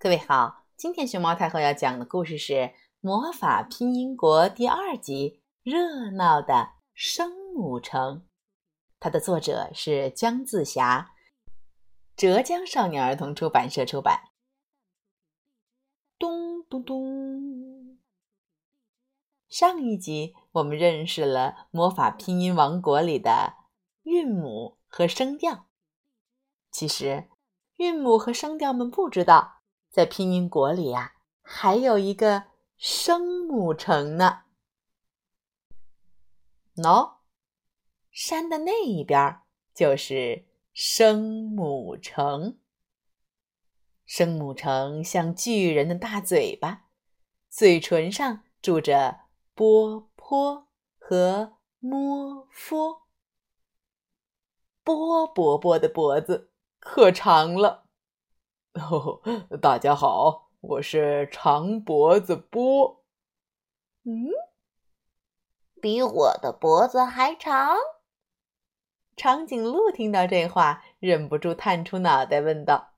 各位好，今天熊猫太后要讲的故事是《魔法拼音国》第二集《热闹的声母城》，它的作者是姜自霞，浙江少年儿童出版社出版。咚咚咚！上一集我们认识了魔法拼音王国里的韵母和声调，其实韵母和声调们不知道。在拼音国里呀，还有一个声母城呢。喏，山的那一边就是声母城。声母城像巨人的大嘴巴，嘴唇上住着波坡和摸佛。波伯伯的脖子可长了。哦，大家好，我是长脖子波。嗯，比我的脖子还长。长颈鹿听到这话，忍不住探出脑袋问道：“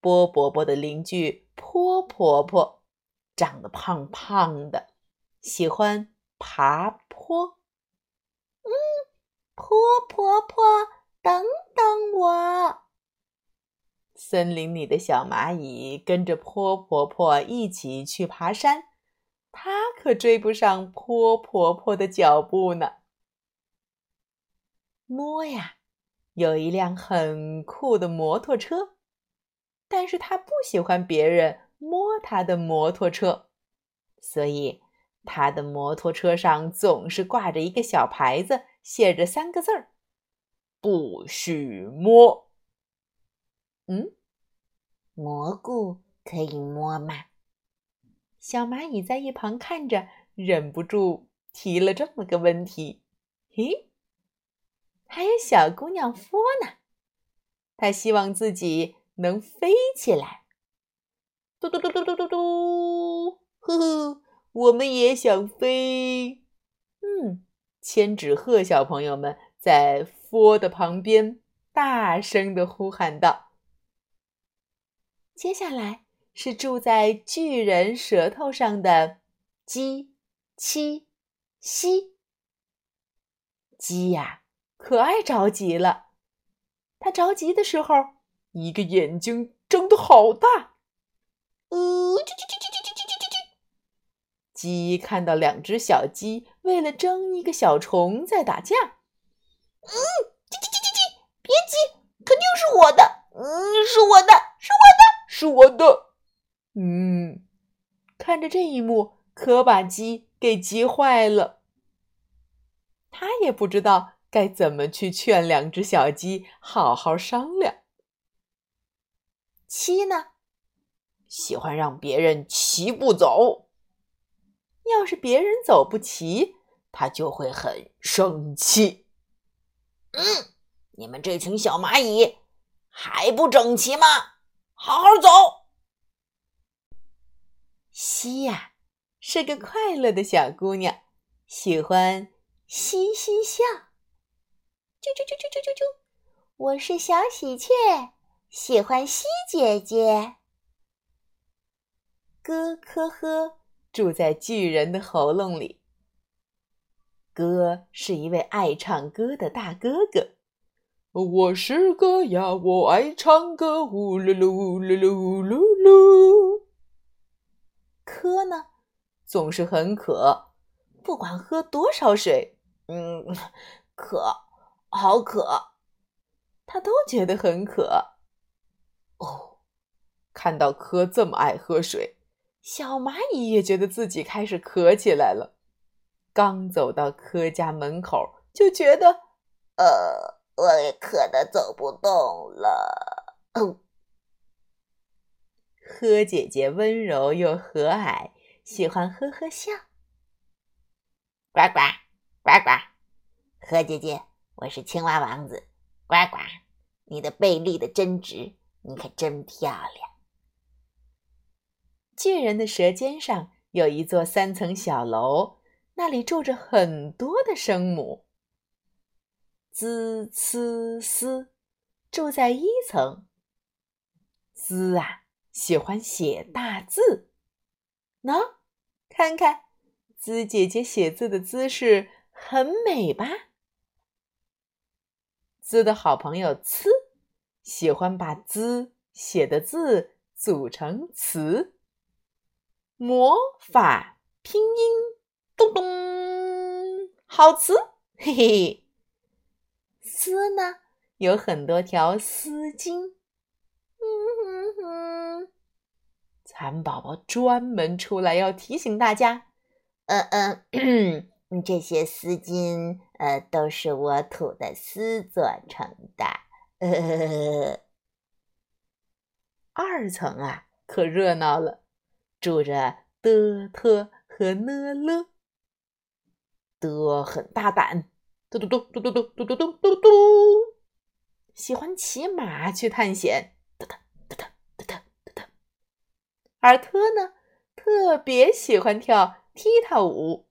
波伯伯的邻居坡婆婆，长得胖胖的，喜欢爬坡。嗯，坡婆婆，等等我。”森林里的小蚂蚁跟着坡婆婆一起去爬山，它可追不上坡婆婆的脚步呢。摸呀，有一辆很酷的摩托车，但是他不喜欢别人摸他的摩托车，所以他的摩托车上总是挂着一个小牌子，写着三个字儿：“不许摸。”嗯，蘑菇可以摸吗？小蚂蚁在一旁看着，忍不住提了这么个问题。嘿，还有小姑娘佛呢，她希望自己能飞起来。嘟嘟嘟嘟嘟嘟嘟，呵呵，我们也想飞。嗯，千纸鹤小朋友们在佛的旁边大声的呼喊道。接下来是住在巨人舌头上的鸡、七、西。鸡呀，可爱着急了。它着急的时候，一个眼睛睁得好大。呃，叽叽叽叽叽叽叽叽叽。鸡看到两只小鸡为了争一个小虫在打架。嗯，叽叽叽叽叽，别急，肯定是我的。嗯，是我的，是我的。是我的，嗯，看着这一幕，可把鸡给急坏了。他也不知道该怎么去劝两只小鸡好好商量。七呢，喜欢让别人齐步走，要是别人走不齐，他就会很生气。嗯，你们这群小蚂蚁还不整齐吗？好好走。西呀，是个快乐的小姑娘，喜欢嘻嘻笑。啾啾啾啾啾啾啾，我是小喜鹊，喜欢西姐姐。咯咯呵，住在巨人的喉咙里。哥是一位爱唱歌的大哥哥。我是歌呀，我爱唱歌，呜噜噜呜噜噜噜噜。柯呢，总是很渴，不管喝多少水，嗯，渴，好渴，他都觉得很渴。哦，看到柯这么爱喝水，小蚂蚁也觉得自己开始渴起来了。刚走到柯家门口，就觉得，呃。我也渴得走不动了。呵姐姐温柔又和蔼，喜欢呵呵笑。呱呱呱呱，呵姐姐，我是青蛙王子。呱呱，你的贝粒的真直，你可真漂亮。巨人的舌尖上有一座三层小楼，那里住着很多的声母。z c s 住在一层，z 啊喜欢写大字。喏，看看，滋姐姐写字的姿势很美吧？姿的好朋友呲，喜欢把滋写的字组成词。魔法拼音，咚咚，好词，嘿嘿。丝呢，有很多条丝巾。嗯哼哼，蚕宝宝专门出来要提醒大家，嗯嗯，这些丝巾，呃，都是我吐的丝做成的。呃，二层啊，可热闹了，住着的、特和呢了。的很大胆。嘟嘟嘟嘟嘟嘟嘟嘟嘟嘟嘟，喜欢骑马去探险。而特呢，特别喜欢跳踢踏舞。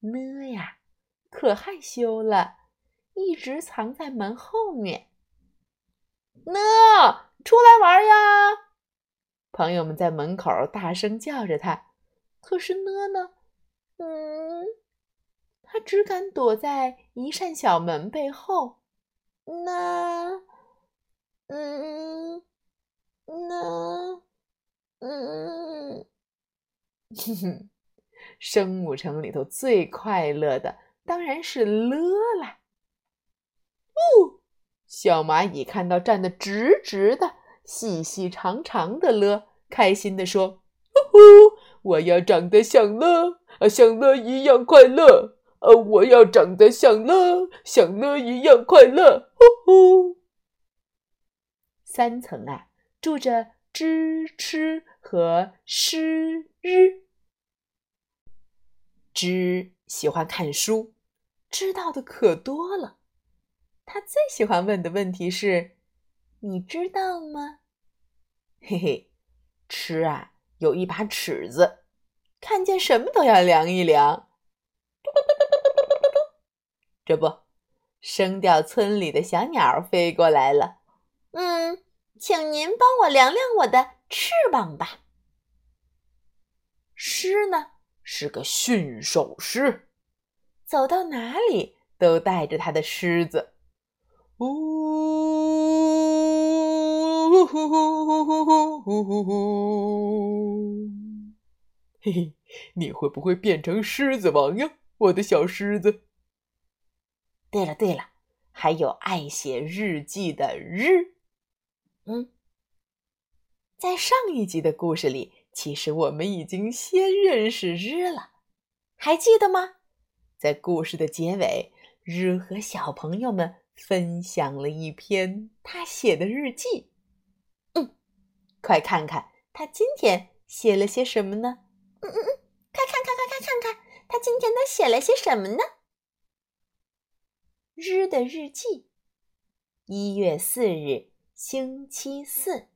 呢呀，可害羞了，一直藏在门后面。呢，出来玩呀！朋友们在门口大声叫着他，可是呢呢，嗯，他只敢躲在一扇小门背后。呢。嗯，那，嗯，哼哼，生母城里头最快乐的当然是了啦。哦，小蚂蚁看到站得直直的、细细长长的了，开心地说：“呼呼，我要长得像乐。”啊，像乐一样快乐！呃，我要长得像乐，像乐一样快乐！呼呼。三层啊，住着知、吃和诗、日。知喜欢看书，知道的可多了。他最喜欢问的问题是：“你知道吗？”嘿嘿，吃啊，有一把尺子，看见什么都要量一量。这不，声调村里的小鸟飞过来了。嗯，请您帮我量量我的翅膀吧。狮呢，是个驯兽师，走到哪里都带着他的狮子。呜呼呼呼呼呼呼呼。嘿嘿，你会不会变成狮子王呀，我的小狮子？对了对了，还有爱写日记的日。嗯，在上一集的故事里，其实我们已经先认识日了，还记得吗？在故事的结尾，日和小朋友们分享了一篇他写的日记。嗯，快看看他今天写了些什么呢？嗯嗯嗯，快看看，快看看看，他今天都写了些什么呢？日的日记，一月四日，星期四。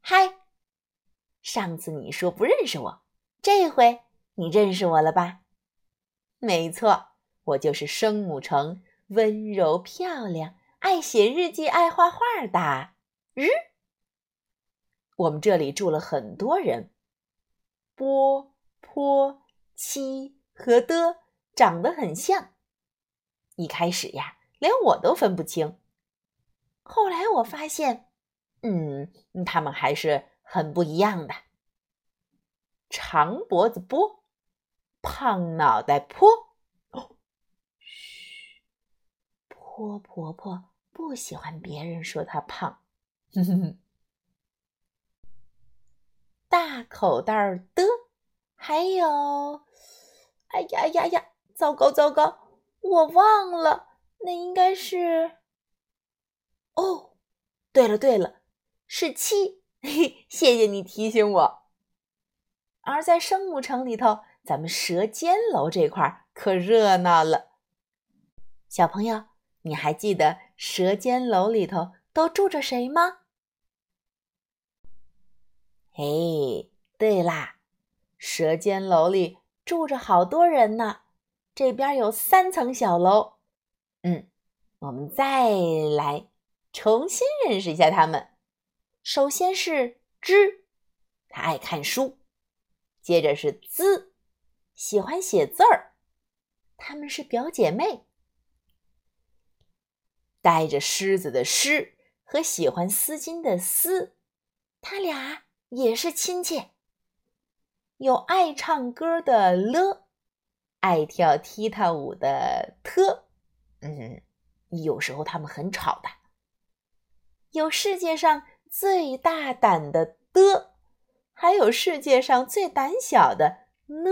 嗨，上次你说不认识我，这回你认识我了吧？没错，我就是生母城温柔漂亮、爱写日记、爱画画的日。我们这里住了很多人。波、坡、七和的长得很像，一开始呀，连我都分不清。后来我发现，嗯，他们还是很不一样的。长脖子波，胖脑袋坡。哦，嘘，坡婆婆不喜欢别人说她胖。哼哼哼。大口袋的，还有，哎呀呀呀！糟糕糟糕，我忘了，那应该是……对了对了，是七。嘿，谢谢你提醒我。而在生母城里头，咱们舌尖楼这块可热闹了。小朋友，你还记得舌尖楼里头都住着谁吗？哎，对啦，舌尖楼里住着好多人呢。这边有三层小楼，嗯，我们再来重新认识一下它们。首先是知，他爱看书；接着是滋，喜欢写字儿。它们是表姐妹。带着狮子的狮和喜欢丝巾的丝，他俩也是亲戚。有爱唱歌的了，爱跳踢踏舞的特，嗯，有时候他们很吵的。有世界上最大胆的的，还有世界上最胆小的呢。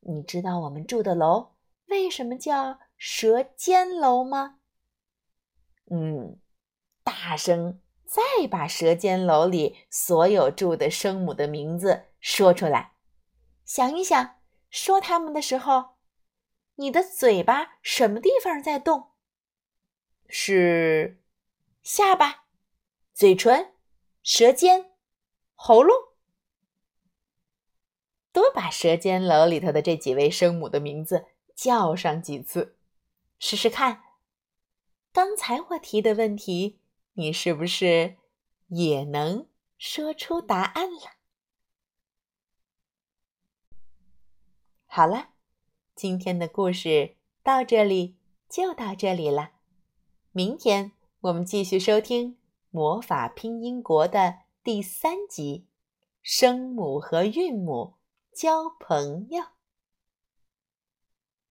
你知道我们住的楼为什么叫舌尖楼吗？嗯，大声再把舌尖楼里所有住的声母的名字说出来。想一想，说他们的时候，你的嘴巴什么地方在动？是下巴、嘴唇、舌尖、喉咙。多把舌尖楼里头的这几位声母的名字叫上几次，试试看。刚才我提的问题，你是不是也能说出答案了？好了，今天的故事到这里就到这里了。明天我们继续收听《魔法拼音国》的第三集：声母和韵母交朋友。